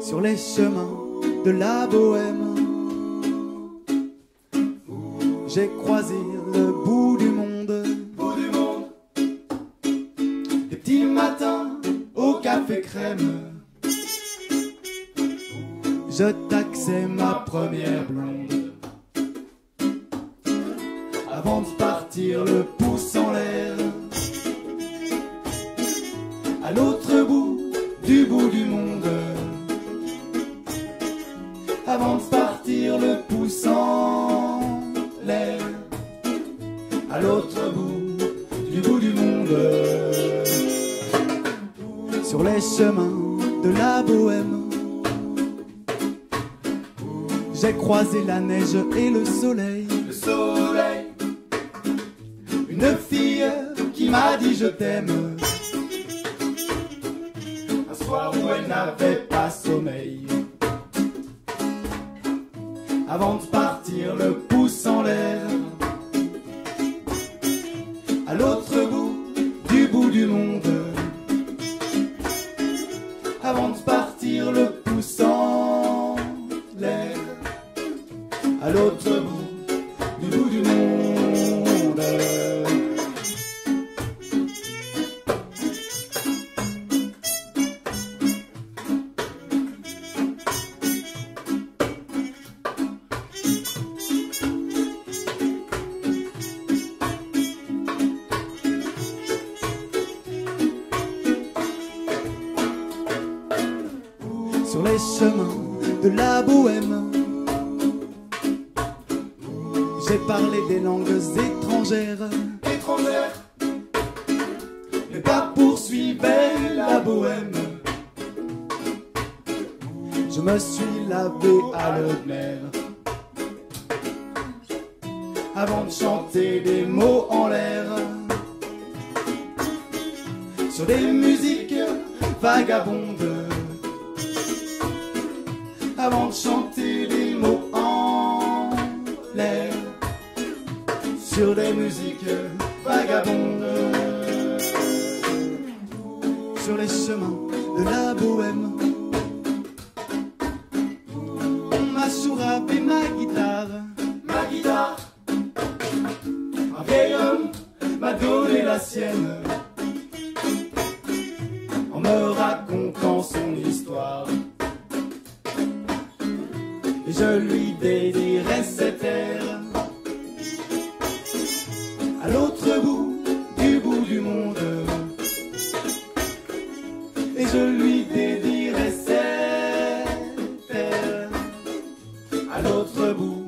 sur les chemins de la bohème. J'ai croisé le bout du monde, bout du monde, des petits matins au café crème. Je taxais ma première blonde. Avant de partir, le pouce en l'air. À l'autre bout du bout du monde. Le pouce en l'air. À l'autre bout du bout du monde. Sur les chemins de la bohème. J'ai croisé la neige et le soleil. le soleil, Une fille qui m'a dit je t'aime. un soir où elle N'avait pas sommeil. Avant de partir, le pouce en l'air. À l'autre bout du bout du monde. Avant de partir, le les chemins de la bohème. J'ai parlé des langues étrangères, étrangère, mais pas poursuivais la bohème. Je me suis lavé à l'eau de mer. Avant de chanter des mots en l'air. Sur des musiques vagabondes avant de chanter des mots en l'air sur des musiques vagabondes sur les chemins de la bohème. On m'a souravé ma guitare, ma guitare, un vieil homme m'a donné la sienne en me racontant son histoire je lui dédirai cette terre. À l'autre bout du bout du monde, et je lui dédierai cette terre. À l'autre bout